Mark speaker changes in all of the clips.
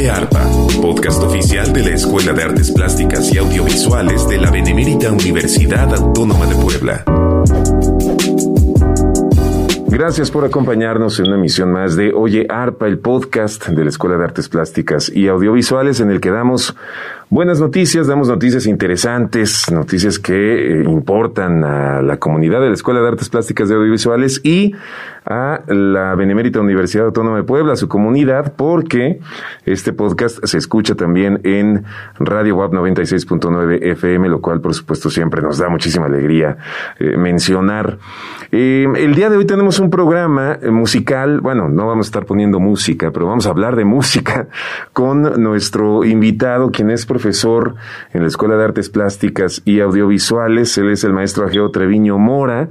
Speaker 1: Oye Arpa, podcast oficial de la Escuela de Artes Plásticas y Audiovisuales de la Benemérita Universidad Autónoma de Puebla.
Speaker 2: Gracias por acompañarnos en una emisión más de Oye Arpa, el podcast de la Escuela de Artes Plásticas y Audiovisuales en el que damos buenas noticias, damos noticias interesantes, noticias que eh, importan a la comunidad de la Escuela de Artes Plásticas y Audiovisuales y a la Benemérita Universidad Autónoma de Puebla, a su comunidad, porque este podcast se escucha también en Radio WAP 96.9 FM, lo cual por supuesto siempre nos da muchísima alegría eh, mencionar. Eh, el día de hoy tenemos un programa musical, bueno, no vamos a estar poniendo música, pero vamos a hablar de música con nuestro invitado, quien es profesor en la Escuela de Artes Plásticas y Audiovisuales, él es el maestro Ageo Treviño Mora,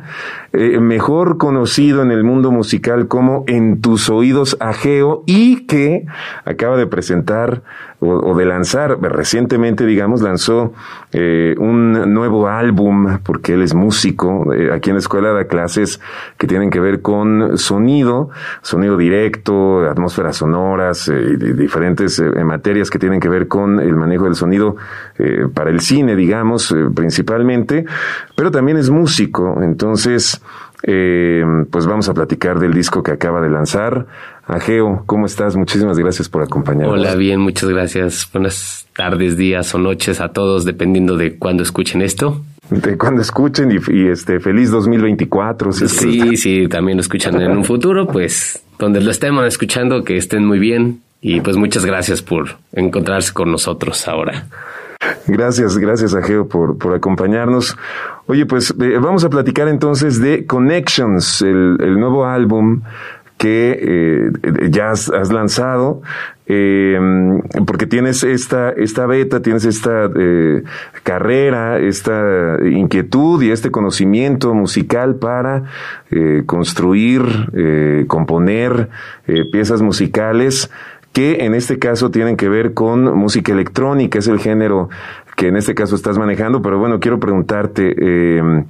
Speaker 2: mejor conocido en el mundo musical como En tus oídos Ageo y que acaba de presentar o, de lanzar recientemente, digamos, lanzó eh, un nuevo álbum porque él es músico. Eh, aquí en la escuela da clases que tienen que ver con sonido, sonido directo, atmósferas sonoras, eh, diferentes materias que tienen que ver con el manejo del sonido para el cine, digamos, principalmente, pero también es músico. Entonces, eh, pues vamos a platicar del disco que acaba de lanzar. Ageo, ¿cómo estás? Muchísimas gracias por acompañarnos.
Speaker 3: Hola, bien, muchas gracias. Buenas tardes, días o noches a todos, dependiendo de cuándo escuchen esto.
Speaker 2: De cuando escuchen y, este feliz 2024.
Speaker 3: sí, sí, también lo escuchan en un futuro, pues donde lo estemos escuchando, que estén muy bien y pues muchas gracias por encontrarse con nosotros ahora.
Speaker 2: Gracias, gracias Ageo por, por acompañarnos. Oye, pues eh, vamos a platicar entonces de Connections, el, nuevo álbum que eh, ya has, lanzado, eh, porque tienes esta, esta beta, tienes esta carrera, esta inquietud y este conocimiento musical para construir, componer piezas musicales que en este caso tienen que ver con música electrónica, es el género que en este caso estás manejando, pero bueno, quiero preguntarte, eh,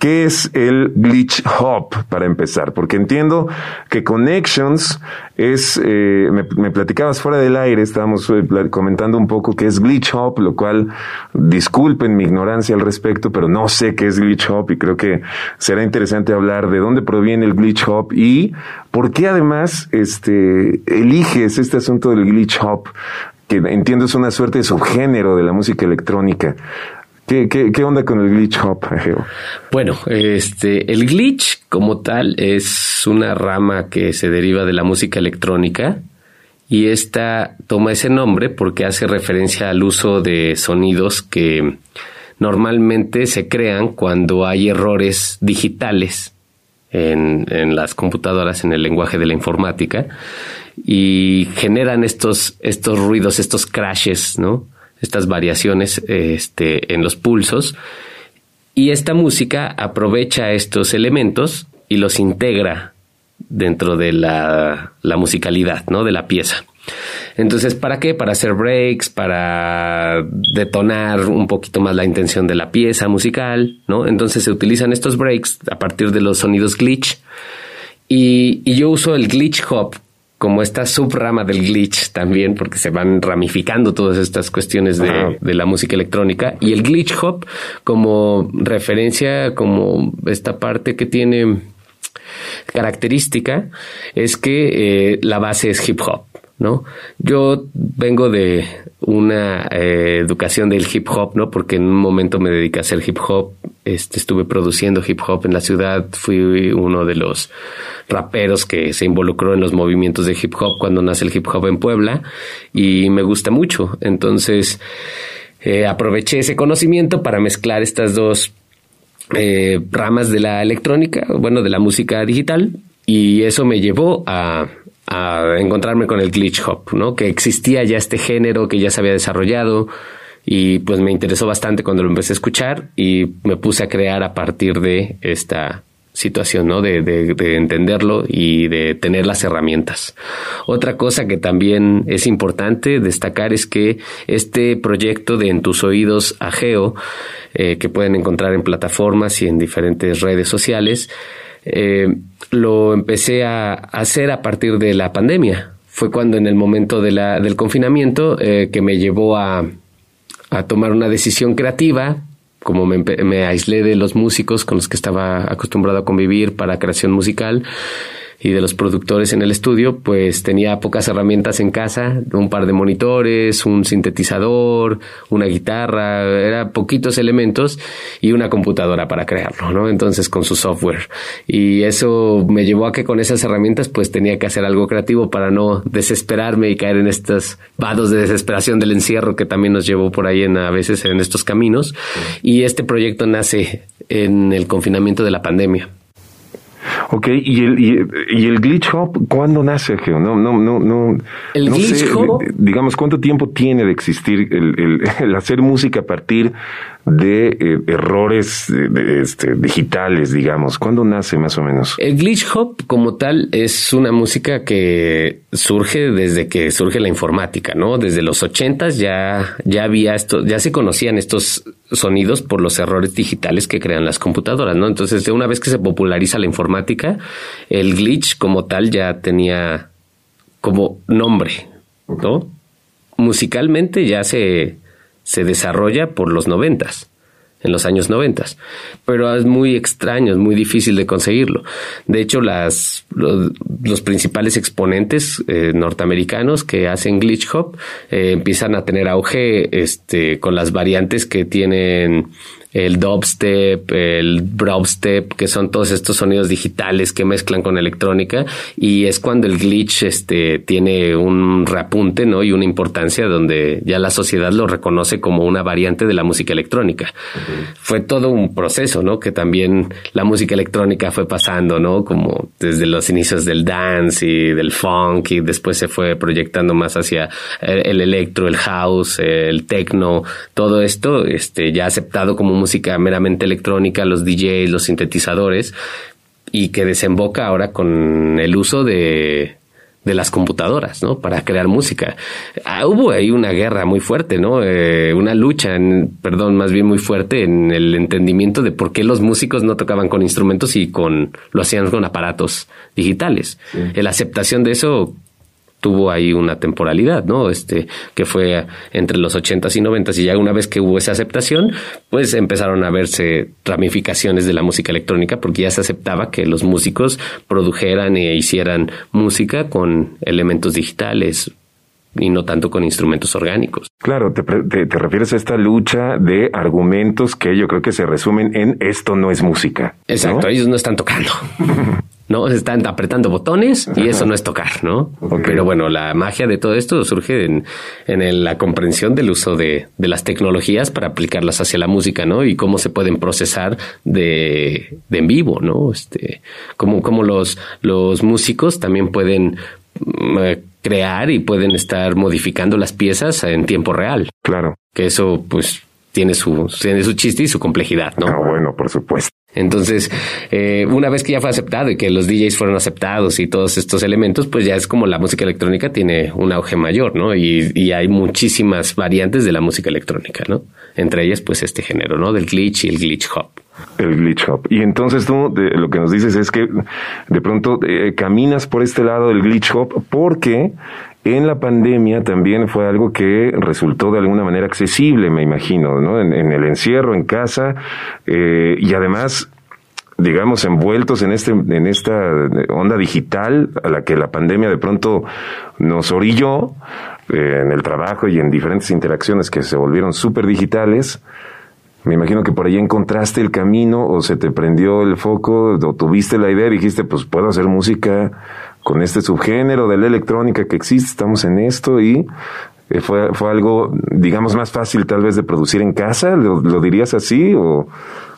Speaker 2: ¿Qué es el glitch hop para empezar? Porque entiendo que Connections es, eh, me, platicabas fuera del aire, estábamos eh, comentando un poco qué es glitch hop, lo cual disculpen mi ignorancia al respecto, pero no sé qué es glitch hop y creo que será interesante hablar de dónde proviene el glitch hop y por qué además este, eliges este asunto del glitch hop que entiendo es una suerte de subgénero de la música electrónica. ¿Qué, onda con el glitch hop,
Speaker 3: Bueno, este, el glitch como tal es una rama que se deriva de la música electrónica y esta toma ese nombre porque hace referencia al uso de sonidos que normalmente se crean cuando hay errores digitales en, en las computadoras, en el lenguaje de la informática y generan estos, estos ruidos, estos crashes, ¿no? Estas variaciones este, en los pulsos. Y esta música aprovecha estos elementos y los integra dentro de la, musicalidad ¿no? de la pieza. Entonces, ¿para qué? Para hacer breaks, para detonar un poquito más la intención de la pieza musical, ¿no? Entonces se utilizan estos breaks a partir de los sonidos glitch. Y yo uso el glitch hop como esta subrama del glitch también, porque se van ramificando todas estas cuestiones de, la música electrónica, y el glitch hop como referencia, como esta parte que tiene característica, es que eh, la base es hip hop. ¿No? Yo vengo de una eh, educación del hip hop, ¿no? Porque en un momento me dediqué a hacer hip hop, este, estuve produciendo hip hop en la ciudad, fui uno de los raperos que se involucró en los movimientos de hip hop cuando nace el hip hop en Puebla y me gusta mucho. Entonces, eh, aproveché ese conocimiento para mezclar estas dos eh, ramas de la electrónica, bueno, de la música digital, y eso me llevó a a encontrarme con el glitch hop, ¿no? Que existía ya este género que ya se había desarrollado y pues me interesó bastante cuando lo empecé a escuchar y me puse a crear a partir de esta situación, ¿no? De, de, entenderlo y de tener las herramientas. Otra cosa que también es importante destacar es que este proyecto de En tus oídos Ageo, eh, que pueden encontrar en plataformas y en diferentes redes sociales, eh, lo empecé a hacer a partir de la pandemia. fue cuando en el momento del confinamiento eh, que me llevó a, a tomar una decisión creativa como me, aislé de los músicos con los que estaba acostumbrado a convivir para creación musical, y de los productores en el estudio, pues tenía pocas herramientas en casa, un par de monitores, un sintetizador, una guitarra, era poquitos elementos y una computadora para crearlo, ¿no? Entonces con su software. Y eso me llevó a que con esas herramientas pues tenía que hacer algo creativo para no desesperarme y caer en estos vados de desesperación del encierro que también nos llevó por ahí en a veces en estos caminos. Y este proyecto nace en el confinamiento de la pandemia.
Speaker 2: Ok, ¿y el, y, el glitch hop cuándo nace, Geo? No, no, no, no.
Speaker 3: El glitch hop.
Speaker 2: Digamos, ¿cuánto tiempo tiene de existir el, el, hacer música a partir de eh, errores este, digitales, digamos? ¿Cuándo nace más o menos?
Speaker 3: El glitch hop como tal es una música que surge desde que surge la informática, ¿no? Desde los ochentas ya, ya había esto, ya se conocían estos sonidos por los errores digitales que crean las computadoras, ¿no? Entonces, de una vez que se populariza la informática, el glitch como tal ya tenía como nombre, ¿no? Musicalmente ya se, se desarrolla por los noventas en los años noventas, pero es muy extraño, es muy difícil de conseguirlo. De hecho, las, los, principales exponentes eh, norteamericanos que hacen glitch hop eh, empiezan a tener auge este, con las variantes que tienen el dubstep, el browstep, que son todos estos sonidos digitales que mezclan con electrónica y es cuando el glitch este tiene un reapunte, ¿no? y una importancia donde ya la sociedad lo reconoce como una variante de la música electrónica. Fue todo un proceso, ¿no? Que también la música electrónica fue pasando, ¿no? Como desde los inicios del dance y del funk y después se fue proyectando más hacia el electro, el house, el techno, todo esto este ya aceptado como música meramente electrónica, los DJs, los sintetizadores, y que desemboca ahora con el uso de, de las computadoras, ¿no? Para crear música. Ah, hubo ahí una guerra muy fuerte, ¿no? Eh, una lucha, en, perdón, más bien muy fuerte en el entendimiento de por qué los músicos no tocaban con instrumentos y con lo hacían con aparatos digitales. La aceptación de eso tuvo ahí una temporalidad, ¿no? Este, que fue entre los ochentas y noventas y ya una vez que hubo esa aceptación, pues empezaron a verse ramificaciones de la música electrónica porque ya se aceptaba que los músicos produjeran e hicieran música con elementos digitales, y no tanto con instrumentos orgánicos.
Speaker 2: Claro, te, te, refieres a esta lucha de argumentos que yo creo que se resumen en esto no es música.
Speaker 3: Exacto, ellos no están tocando. ¿no? Están apretando botones y eso no es tocar, ¿no? Pero bueno, la magia de todo esto surge en, en la comprensión del uso de, de, las tecnologías para aplicarlas hacia la música, ¿no? Y cómo se pueden procesar de, de en vivo, ¿no? Este, cómo, cómo los, los músicos también pueden mm, eh, crear y pueden estar modificando las piezas en tiempo real.
Speaker 2: Claro.
Speaker 3: Que eso, pues, tiene su, tiene su chiste y su complejidad, ¿no?
Speaker 2: Ah, bueno, por supuesto.
Speaker 3: Entonces, eh, una vez que ya fue aceptado y que los DJs fueron aceptados y todos estos elementos, pues ya es como la música electrónica tiene un auge mayor, ¿no? Y, hay muchísimas variantes de la música electrónica, ¿no? Entre ellas, pues este género, ¿no? Del glitch y el glitch hop.
Speaker 2: El glitch hop. Y entonces tú lo que nos dices es que de pronto eh, caminas por este lado del glitch hop porque en la pandemia también fue algo que resultó de alguna manera accesible, me imagino, ¿no? En, el encierro, en casa, eh, y además digamos, envueltos en este, en esta onda digital a la que la pandemia de pronto nos orilló eh, en el trabajo y en diferentes interacciones que se volvieron súper digitales. Me imagino que por ahí encontraste el camino o se te prendió el foco o tuviste la idea y dijiste, pues puedo hacer música con este subgénero de la electrónica que existe, estamos en esto y eh, fue, fue algo, digamos, más fácil tal vez de producir en casa, ¿lo, dirías así? O,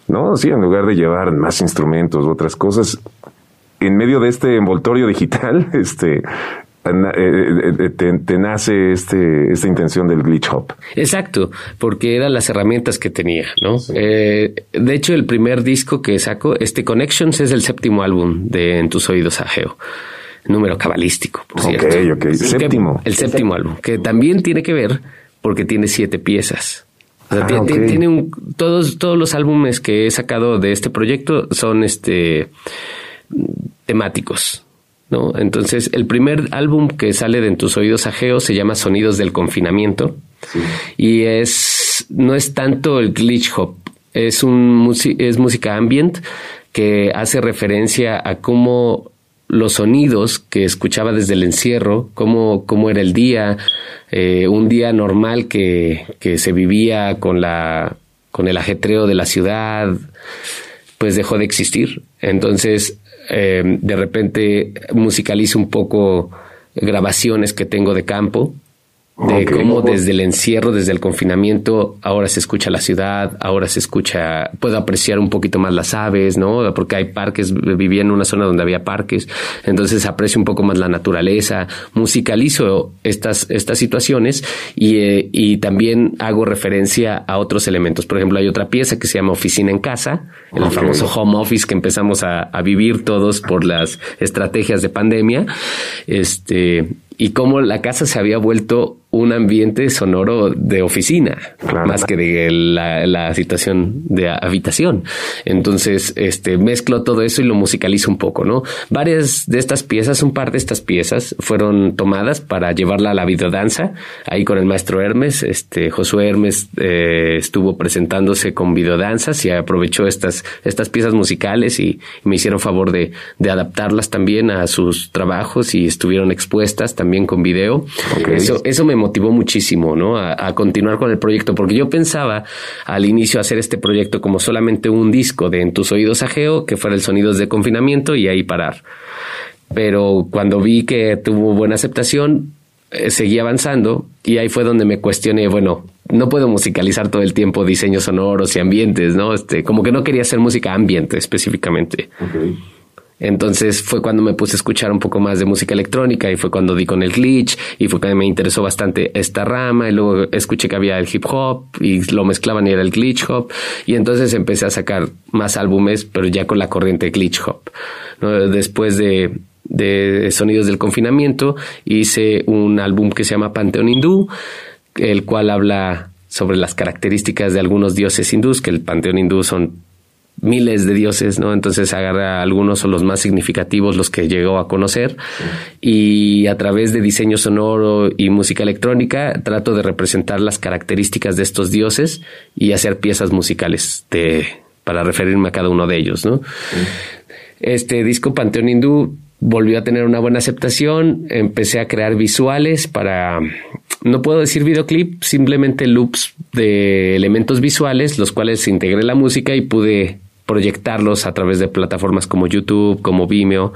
Speaker 2: ¿no? Sí, en lugar de llevar más instrumentos u otras cosas, en medio de este envoltorio digital, este, eh, eh, te, nace este, esta intención del glitch hop.
Speaker 3: Exacto, porque eran las herramientas que tenía, ¿no? de hecho, el primer disco que saco, este Connections, es el séptimo álbum de En tus oídos Ageo número cabalístico, por cierto.
Speaker 2: Ok, ok. Séptimo.
Speaker 3: El séptimo álbum, que también tiene que ver porque tiene siete piezas. O sea, ah, tiene, un, todos, todos los álbumes que he sacado de este proyecto son este temáticos. ¿no? Entonces, el primer álbum que sale de En tus oídos ajeos se llama Sonidos del confinamiento y es no es tanto el glitch hop, es un es música ambient que hace referencia a cómo los sonidos que escuchaba desde el encierro, cómo, cómo era el día, eh, un día normal que, que se vivía con la con el ajetreo de la ciudad, pues dejó de existir. Entonces, eh, de repente musicalizo un poco grabaciones que tengo de campo de cómo desde el encierro, desde el confinamiento, ahora se escucha la ciudad, ahora se escucha, puedo apreciar un poquito más las aves, ¿no? Porque hay parques, vivía en una zona donde había parques, entonces aprecio un poco más la naturaleza, musicalizo estas, estas situaciones y, eh, y también hago referencia a otros elementos. Por ejemplo, hay otra pieza que se llama Oficina en Casa, el famoso home office que empezamos a, a vivir todos por las estrategias de pandemia, este, y cómo la casa se había vuelto un ambiente sonoro de oficina, más que de la, situación de habitación. Entonces, este, mezclo todo eso y lo musicalizo un poco, ¿no? Varias de estas piezas, un par de estas piezas fueron tomadas para llevarla a la videodanza, ahí con el maestro Hermes, este, Josué Hermes eh, estuvo presentándose con videodanzas y aprovechó estas, estas piezas musicales y, me hicieron favor de, de, adaptarlas también a sus trabajos y estuvieron expuestas también con video. Eso, eso me motivó muchísimo, ¿no? A, continuar con el proyecto, porque yo pensaba al inicio hacer este proyecto como solamente un disco de En tus oídos ajeo, que fuera el sonidos de confinamiento y ahí parar. Pero cuando vi que tuvo buena aceptación, eh, seguí avanzando y ahí fue donde me cuestioné, bueno, no puedo musicalizar todo el tiempo diseños sonoros y ambientes, ¿no? Este, como que no quería hacer música ambiente específicamente. Entonces fue cuando me puse a escuchar un poco más de música electrónica y fue cuando di con el glitch y fue cuando me interesó bastante esta rama y luego escuché que había el hip hop y lo mezclaban y era el glitch hop y entonces empecé a sacar más álbumes pero ya con la corriente glitch hop. Después de, de Sonidos del Confinamiento hice un álbum que se llama Panteón Hindú, el cual habla sobre las características de algunos dioses hindús, que el panteón hindú son miles de dioses, ¿no? Entonces agarra algunos o los más significativos, los que llegó a conocer, y a través de diseño sonoro y música electrónica trato de representar las características de estos dioses y hacer piezas musicales de, para referirme a cada uno de ellos, ¿no? Este disco Panteón Hindú volvió a tener una buena aceptación, empecé a crear visuales para, no puedo decir videoclip, simplemente loops de elementos visuales, los cuales integré la música y pude proyectarlos a través de plataformas como YouTube, como Vimeo,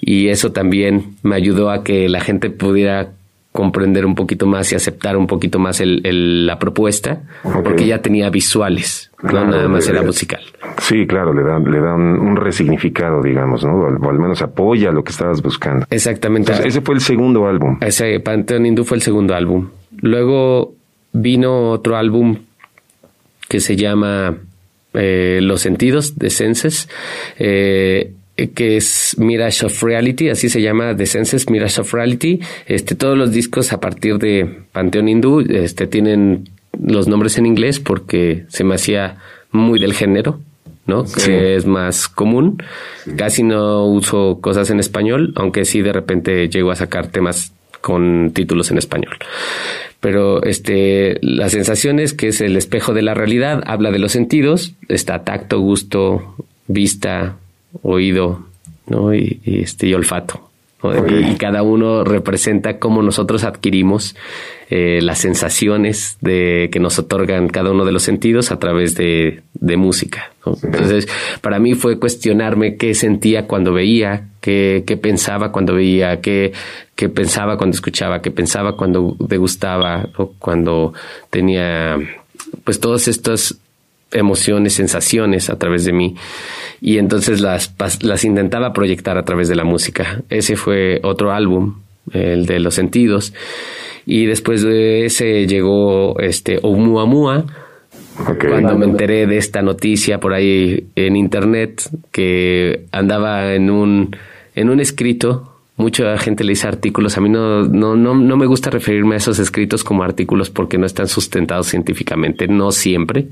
Speaker 3: y eso también me ayudó a que la gente pudiera comprender un poquito más y aceptar un poquito más el, la propuesta, porque ya tenía visuales, no nada más era musical.
Speaker 2: Sí, claro, le da, le da un, resignificado, digamos, ¿no? O, al menos apoya lo que estabas buscando.
Speaker 3: Exactamente.
Speaker 2: ese fue el segundo álbum.
Speaker 3: Ese Pantheon Hindú fue el segundo álbum. Luego vino otro álbum que se llama eh, Los Sentidos de Senses, eh, que es Mirage of Reality, así se llama The Senses Mirage of Reality. Este, todos los discos a partir de Panteón Hindú este, tienen los nombres en inglés porque se me hacía muy del género, ¿no? Que es más común. Casi no uso cosas en español, aunque sí de repente llego a sacar temas con títulos en español pero este, las sensaciones, que es el espejo de la realidad, habla de los sentidos, está tacto, gusto, vista, oído, ¿no? y, este, y olfato. Y, cada uno representa cómo nosotros adquirimos eh, las sensaciones de, que nos otorgan cada uno de los sentidos a través de, de música. Entonces, para mí fue cuestionarme qué sentía cuando veía, qué, qué pensaba cuando veía, qué, qué pensaba cuando escuchaba, qué pensaba cuando degustaba o cuando tenía pues todas estas emociones, sensaciones a través de mí. Y entonces las, las intentaba proyectar a través de la música. Ese fue otro álbum, el de los sentidos. Y después de ese llegó este Oumuamua, cuando me enteré de esta noticia por ahí en internet que andaba en un, en un escrito Mucha gente le dice artículos. A mí no, no, no, no me gusta referirme a esos escritos como artículos porque no están sustentados científicamente, no siempre.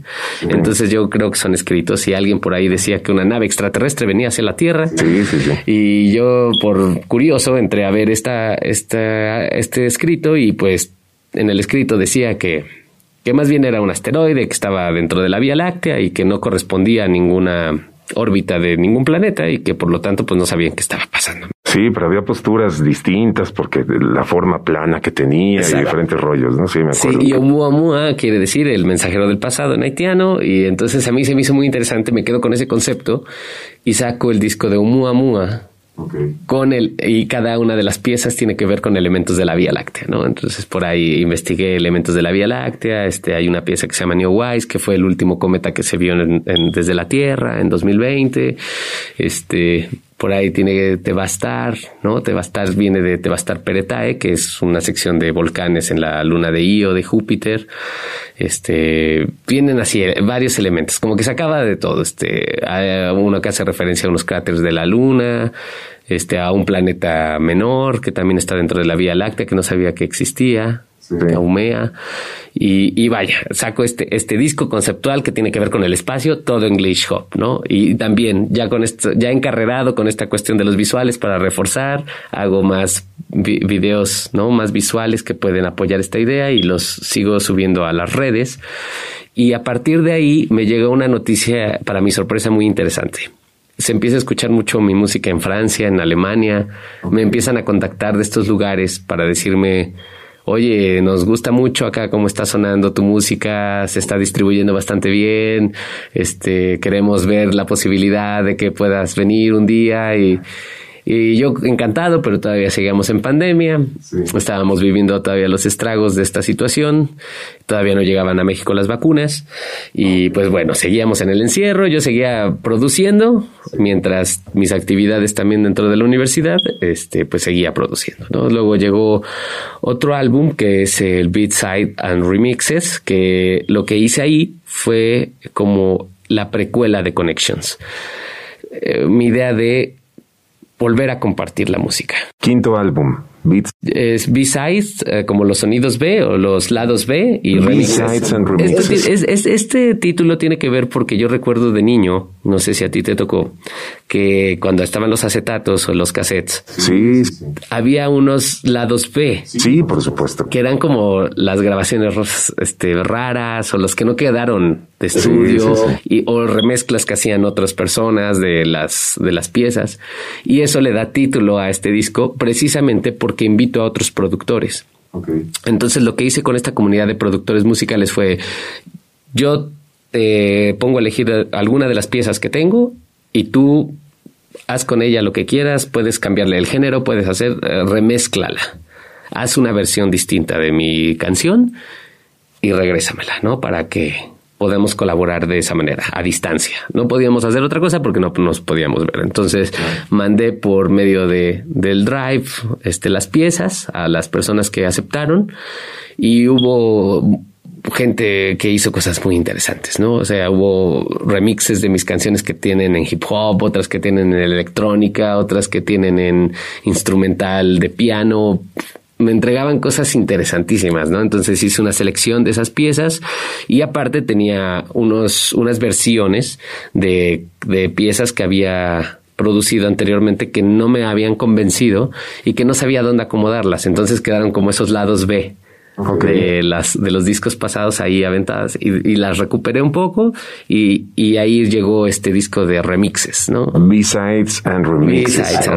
Speaker 3: Entonces yo creo que son escritos y alguien por ahí decía que una nave extraterrestre venía hacia la Tierra.
Speaker 2: Sí, sí, sí.
Speaker 3: Y yo, por curioso, entré a ver esta, esta, este escrito y pues en el escrito decía que, que más bien era un asteroide que estaba dentro de la Vía Láctea y que no correspondía a ninguna órbita de ningún planeta y que por lo tanto pues no sabían qué estaba pasando.
Speaker 2: Sí, pero había posturas distintas porque la forma plana que tenía y diferentes rollos, ¿no? Sí, me acuerdo.
Speaker 3: Sí, y Oumuamua quiere decir el mensajero del pasado en haitiano y entonces a mí se me hizo muy interesante, me quedo con ese concepto y saco el disco de Oumuamua con el, y cada una de las piezas tiene que ver con elementos de la Vía Láctea, ¿no? Entonces por ahí investigué elementos de la Vía Láctea. Este, hay una pieza que se llama Neowise, que fue el último cometa que se vio desde la Tierra en 2020. Este, por ahí tiene Tebastar, ¿no? Tebastar viene de Tebastar Peretae, que es una sección de volcanes en la luna de Io de Júpiter. Este, vienen así eh, varios elementos, como que se acaba de todo. Este, hay uno que hace referencia a unos cráteres de la luna, este, a un planeta menor que también está dentro de la Vía Láctea, que no sabía que existía humea. Y, vaya, saco este, este disco conceptual que tiene que ver con el espacio, todo en Glitch Hop, ¿no? Y también ya con esto, ya encarrerado con esta cuestión de los visuales para reforzar, hago más videos, ¿no? Más visuales que pueden apoyar esta idea y los sigo subiendo a las redes. Y a partir de ahí me llega una noticia, para mi sorpresa, muy interesante se empieza a escuchar mucho mi música en Francia, en Alemania, me empiezan a contactar de estos lugares para decirme, oye, nos gusta mucho acá cómo está sonando tu música, se está distribuyendo bastante bien, este, queremos ver la posibilidad de que puedas venir un día y, y yo encantado, pero todavía seguíamos en pandemia. Estábamos viviendo todavía los estragos de esta situación. Todavía no llegaban a México las vacunas. Y pues bueno, seguíamos en el encierro. Yo seguía produciendo mientras mis actividades también dentro de la universidad, este, pues seguía produciendo. ¿no? Luego llegó otro álbum que es el Beatside and Remixes, que lo que hice ahí fue como la precuela de Connections. Eh, mi idea de volver a compartir la música.
Speaker 2: Quinto álbum, Beats.
Speaker 3: Es B-Sides, eh, como los sonidos B o los lados B y
Speaker 2: remixes. And
Speaker 3: remixes. Este, este, título tiene que ver porque yo recuerdo de niño, no sé si a ti te tocó, que cuando estaban los acetatos o los cassettes,
Speaker 2: sí,
Speaker 3: había unos lados B.
Speaker 2: Sí, por supuesto.
Speaker 3: Que eran como las grabaciones este, raras o los que no quedaron de estudio y, o remezclas que hacían otras personas de las, de las piezas. Y eso le da título a este disco precisamente por que invito a otros productores. Entonces lo que hice con esta comunidad de productores musicales fue, yo te pongo a elegir alguna de las piezas que tengo y tú haz con ella lo que quieras, puedes cambiarle el género, puedes hacer, eh, remezclala. Haz una versión distinta de mi canción y regrésamela, ¿no? Para que podemos colaborar de esa manera, a distancia. No podíamos hacer otra cosa porque no nos podíamos ver. Entonces mandé por medio de, del Drive este, las piezas a las personas que aceptaron y hubo gente que hizo cosas muy interesantes, ¿no? O sea, hubo remixes de mis canciones que tienen en hip hop, otras que tienen en electrónica, otras que tienen en instrumental de piano, me entregaban cosas interesantísimas, ¿no? Entonces hice una selección de esas piezas y aparte tenía unos, unas versiones de, de piezas que había producido anteriormente que no me habían convencido y que no sabía dónde acomodarlas. Entonces quedaron como esos lados B de las de los discos pasados ahí aventadas y, las recuperé un poco y, y, ahí llegó este disco de remixes, ¿no?
Speaker 2: B-sides and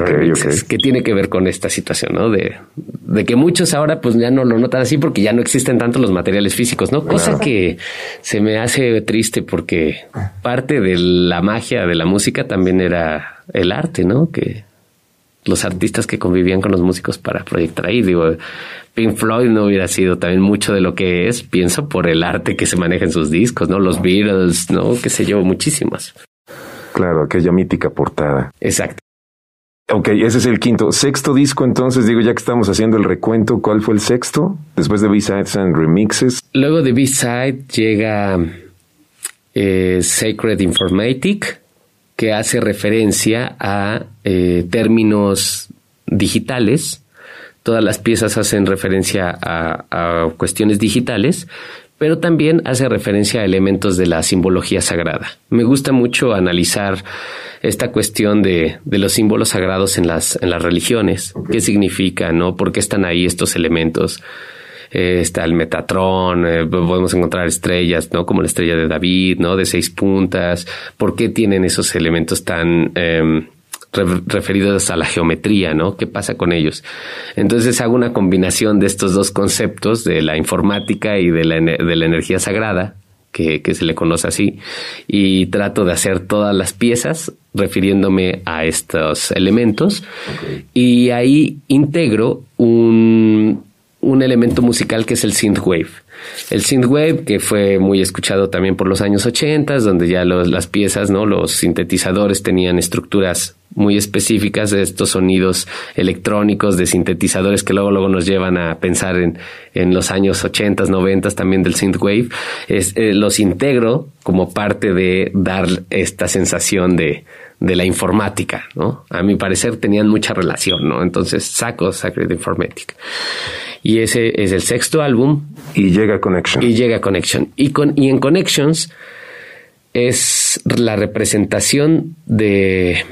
Speaker 2: remixes.
Speaker 3: que tiene que ver con esta situación, ¿no? De, de que muchos ahora pues ya no lo notan así porque ya no existen tanto los materiales físicos, ¿no? Cosa que se me hace triste porque parte de la magia de la música también era el arte, ¿no? Que los artistas que convivían con los músicos para proyectar ahí. Digo, Pink Floyd no hubiera sido también mucho de lo que es, pienso, por el arte que se maneja en sus discos, ¿no? Los Beatles, ¿no? Qué sé yo, muchísimas.
Speaker 2: Claro, aquella mítica portada.
Speaker 3: Exacto.
Speaker 2: Ok, ese es el quinto. Sexto disco, entonces, digo, ya que estamos haciendo el recuento, ¿cuál fue el sexto? Después de B-Sides and Remixes.
Speaker 3: Luego de B-Side llega eh, Sacred Informatic, que hace referencia a eh, términos digitales, todas las piezas hacen referencia a, cuestiones digitales, pero también hace referencia a elementos de la simbología sagrada. Me gusta mucho analizar esta cuestión de, los símbolos sagrados en las, en las religiones. ¿Qué significa, no? ¿Por qué están ahí estos elementos? Eh, está el Metatron, eh, podemos encontrar estrellas, ¿no? Como la estrella de David, ¿no? De seis puntas. ¿Por qué tienen esos elementos tan em, referidos a la geometría, ¿no? ¿Qué pasa con ellos? Entonces hago una combinación de estos dos conceptos, de la informática y de la, de la energía sagrada, que, se le conoce así, y trato de hacer todas las piezas refiriéndome a estos elementos, y ahí integro un, un elemento musical que es el synthwave. El synthwave, que fue muy escuchado también por los años 80, donde ya las piezas, ¿no? los sintetizadores tenían estructuras muy específicas de estos sonidos electrónicos de sintetizadores que luego, luego nos llevan a pensar en, en los años 80, 90 también del synthwave. Es, eh, los integro como parte de dar esta sensación de, de la informática, ¿no? A mi parecer tenían mucha relación, ¿no? Entonces saco Sacred Informatic. Y ese es el sexto álbum.
Speaker 2: Y llega Connection.
Speaker 3: Y llega Connection. Y, con, y en Connections es la representación de,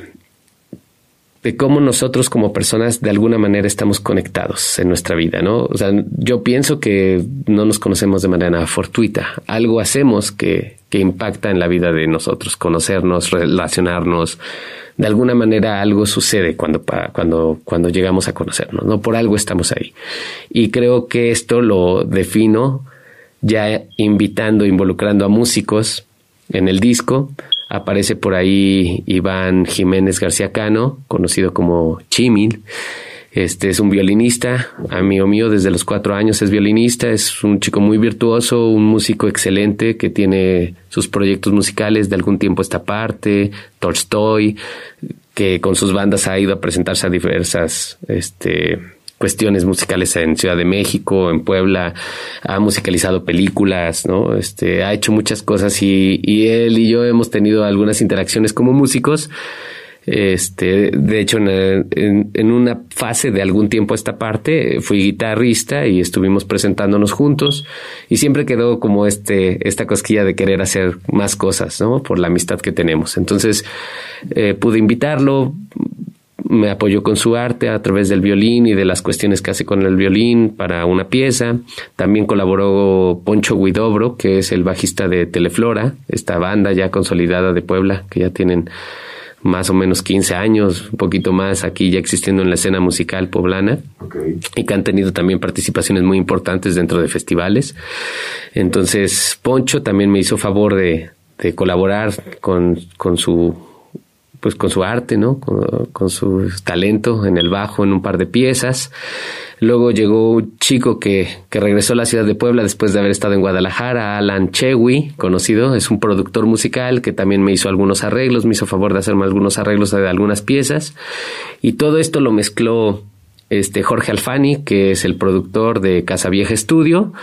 Speaker 3: de cómo nosotros como personas de alguna manera estamos conectados en nuestra vida, ¿no? O sea, yo pienso que no nos conocemos de manera fortuita. Algo hacemos que, que impacta en la vida de nosotros, conocernos, relacionarnos, de alguna manera algo sucede cuando, cuando, cuando llegamos a conocernos, ¿no? Por algo estamos ahí. Y creo que esto lo defino ya invitando, involucrando a músicos en el disco. Aparece por ahí Iván Jiménez García Cano, conocido como Chimil, este es un violinista, amigo mío desde los cuatro años es violinista, es un chico muy virtuoso, un músico excelente que tiene sus proyectos musicales de algún tiempo esta parte, Tolstoy, que con sus bandas ha ido a presentarse a diversas este, cuestiones musicales en Ciudad de México, en Puebla, ha musicalizado películas, ¿no? Este, ha hecho muchas cosas y, y él y yo hemos tenido algunas interacciones como músicos este, de hecho, en, una fase de algún tiempo esta parte, fui guitarrista y estuvimos presentándonos juntos y siempre quedó como este, esta cosquilla de querer hacer más cosas, ¿no? Por la amistad que tenemos. Entonces, eh, pude invitarlo, me apoyó con su arte a través del violín y de las cuestiones que hace con el violín para una pieza. También colaboró Poncho Guidobro, que es el bajista de Teleflora, esta banda ya consolidada de Puebla, que ya tienen más o menos 15 años, un poquito más aquí ya existiendo en la escena musical poblana y que han tenido también participaciones muy importantes dentro de festivales. Entonces, Poncho también me hizo favor de, de colaborar con, con su pues con su arte, ¿no? Con, su talento en el bajo, en un par de piezas. Luego llegó un chico que, que, regresó a la ciudad de Puebla después de haber estado en Guadalajara, Alan Chewi, conocido, es un productor musical que también me hizo algunos arreglos, me hizo favor de hacerme algunos arreglos de algunas piezas. Y todo esto lo mezcló este Jorge Alfani, que es el productor de Casa Vieja Estudio.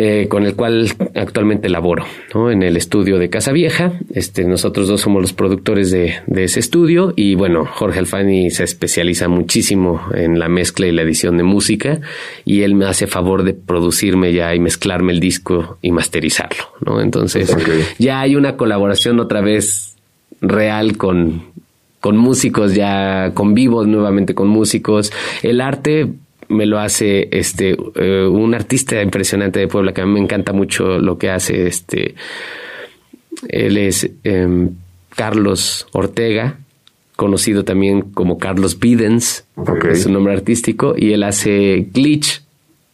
Speaker 3: Eh, con el cual actualmente laboro ¿no? en el estudio de Casa Vieja. Este, nosotros dos somos los productores de, de, ese estudio y bueno, Jorge Alfani se especializa muchísimo en la mezcla y la edición de música y él me hace favor de producirme ya y mezclarme el disco y masterizarlo. ¿no? Entonces ya hay una colaboración otra vez real con, con músicos, ya con vivos nuevamente con músicos. El arte me lo hace este eh, un artista impresionante de Puebla que a mí me encanta mucho lo que hace este él es em, Carlos Ortega conocido también como Carlos Bidens es su nombre artístico y él hace glitch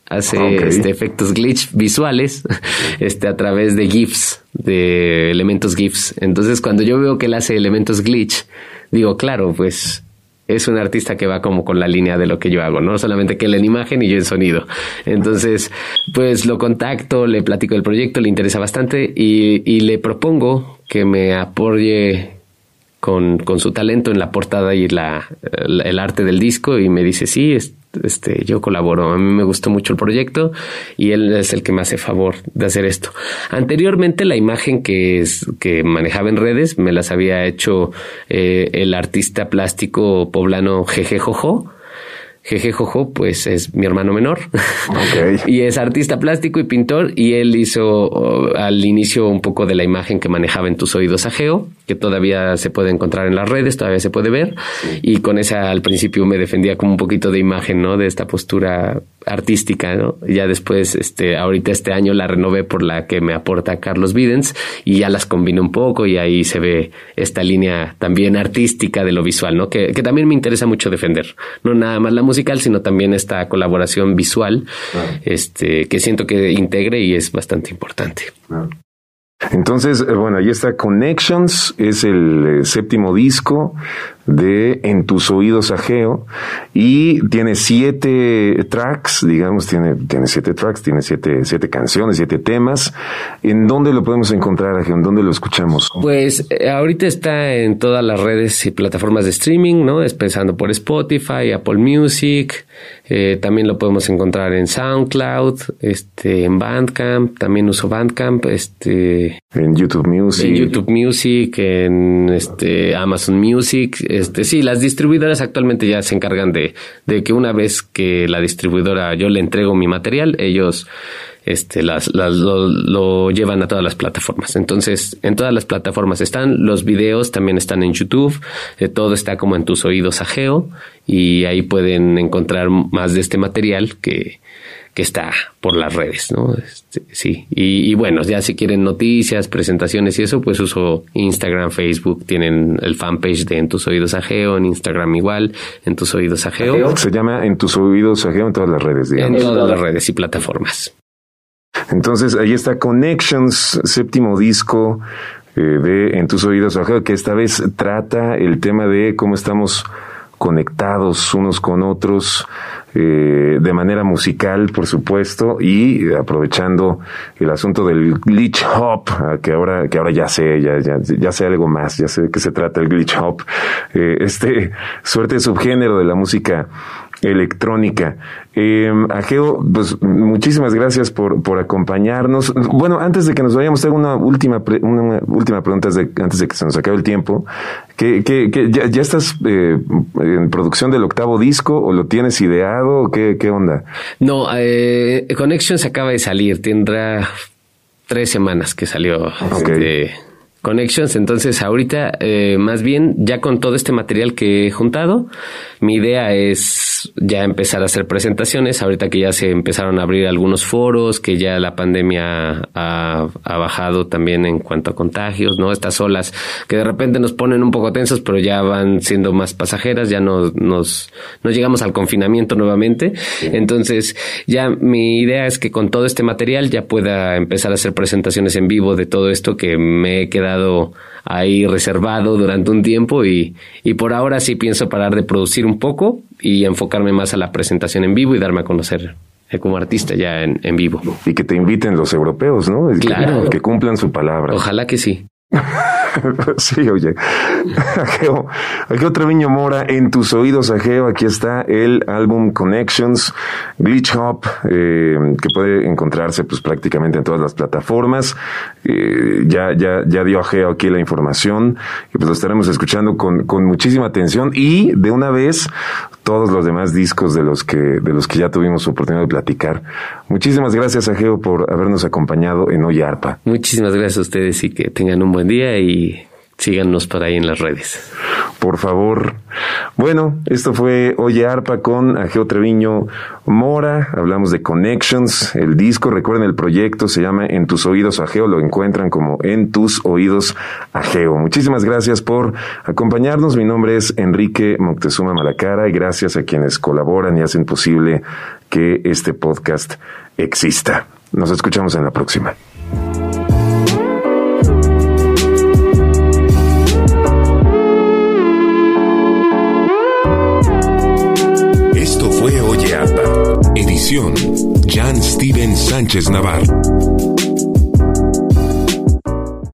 Speaker 3: hace este, efectos glitch visuales este a través de gifs de elementos gifs. Entonces cuando yo veo que él hace elementos glitch digo claro pues es un artista que va como con la línea de lo que yo hago, no solamente que él en imagen y yo en sonido. Entonces, pues lo contacto, le platico del proyecto, le interesa bastante y, le propongo que me apoye con, su talento en la portada y la, el arte del disco y me dice, sí, este, yo colaboro. A mí me gustó mucho el proyecto y él es el que me hace favor de hacer esto. Anteriormente la imagen que, es, que manejaba en redes me las había hecho eh, el artista plástico poblano Jeje Jojo Jeje Jojo, pues es mi hermano menor. y es artista plástico y pintor. Y él hizo oh, al inicio un poco de la imagen que manejaba en tus oídos a Geo, que todavía se puede encontrar en las redes, todavía se puede ver. Y con esa al principio me defendía como un poquito de imagen, ¿no? De esta postura artística, ¿no? Ya después, este, ahorita este año la renové por la que me aporta Carlos Videns y ya las combino un poco y ahí se ve esta línea también artística de lo visual, ¿no? Que, que también me interesa mucho defender. No nada más la musical, sino también esta colaboración visual, este, que siento que integre y es bastante importante.
Speaker 2: Entonces, eh, bueno, ahí está Connections, es el eh, séptimo disco de En tus oídos Ageo y tiene siete tracks, digamos, tiene, tiene siete tracks, tiene siete, siete canciones, siete temas. ¿En dónde lo podemos encontrar, Ageo? ¿En dónde lo escuchamos?
Speaker 3: Pues eh, ahorita está en todas las redes y plataformas de streaming, ¿no? Es pensando por Spotify, Apple Music, eh, también lo podemos encontrar en SoundCloud, este, en Bandcamp, también uso Bandcamp, este,
Speaker 2: en YouTube Music,
Speaker 3: en YouTube Music, en este Amazon Music, este, sí, las distribuidoras actualmente ya se encargan de, de que una vez que la distribuidora yo le entrego mi material, ellos este, las, lo, llevan a todas las plataformas. Entonces, en todas las plataformas están, los videos también están en YouTube, eh, todo está como en tus oídos ajeo y ahí pueden encontrar más de este material que, que está por las redes, ¿no? Este, sí. Y, bueno, ya si quieren noticias, presentaciones y eso, pues uso Instagram, Facebook, tienen el fanpage de En tus oídos ajeo, en Instagram igual, En tus oídos ajeo.
Speaker 2: Se llama En tus oídos ajeo en todas las redes,
Speaker 3: digamos. En todas las redes y plataformas.
Speaker 2: Entonces ahí está Connections, séptimo disco eh, de En tus oídos, que esta vez trata el tema de cómo estamos conectados unos con otros eh, de manera musical, por supuesto, y aprovechando el asunto del glitch hop, ah, que ahora que ahora ya sé, ya, ya, ya sé algo más, ya sé de qué se trata el glitch hop, eh, este suerte subgénero de la música electrónica. Eh, Ageo, pues muchísimas gracias por, por acompañarnos. Bueno, antes de que nos vayamos, tengo una última, una última pregunta antes de, que se nos acabe el tiempo. ¿Que, que, ya, ya, estás eh, en producción del octavo disco o lo tienes ideado o qué, qué onda?
Speaker 3: No, eh, Connection se acaba de salir, tendrá tres semanas que salió. Este, Connections. Entonces, ahorita, eh, más bien, ya con todo este material que he juntado, mi idea es ya empezar a hacer presentaciones. Ahorita que ya se empezaron a abrir algunos foros, que ya la pandemia ha, bajado también en cuanto a contagios, ¿no? Estas olas que de repente nos ponen un poco tensos, pero ya van siendo más pasajeras, ya no, nos, no llegamos al confinamiento nuevamente. Entonces, ya mi idea es que con todo este material ya pueda empezar a hacer presentaciones en vivo de todo esto que me he quedado ahí reservado durante un tiempo y, y por ahora sí pienso parar de producir un poco y enfocarme más a la presentación en vivo y darme a conocer eh, como artista ya en, en vivo.
Speaker 2: Y que te inviten los europeos, ¿no?
Speaker 3: Claro.
Speaker 2: Que, cumplan su palabra.
Speaker 3: Ojalá que sí.
Speaker 2: sí, oye. Ageo, Ageo Treviño Mora, en tus oídos, Ageo, aquí está el álbum Connections, Glitch Hop, eh, que puede encontrarse pues prácticamente en todas las plataformas. Eh, ya, ya, ya dio Ageo aquí la información y pues lo estaremos escuchando con, con muchísima atención y de una vez todos los demás discos de los que, de los que ya tuvimos oportunidad de platicar. Muchísimas gracias, Ageo, por habernos acompañado en Hoy Arpa.
Speaker 3: Muchísimas gracias a ustedes y que tengan un buen día y síganos por ahí en las redes.
Speaker 2: Por favor. Bueno, esto fue Oye Arpa con Ageo Treviño Mora. Hablamos de Connections, el disco. Recuerden, el proyecto se llama En tus oídos Ageo. Lo encuentran como En tus oídos Ageo. Muchísimas gracias por acompañarnos. Mi nombre es Enrique Moctezuma Malacara y gracias a quienes colaboran y hacen posible que este podcast exista. Nos escuchamos en la próxima.
Speaker 1: Edición Jan Steven Sánchez Navarro.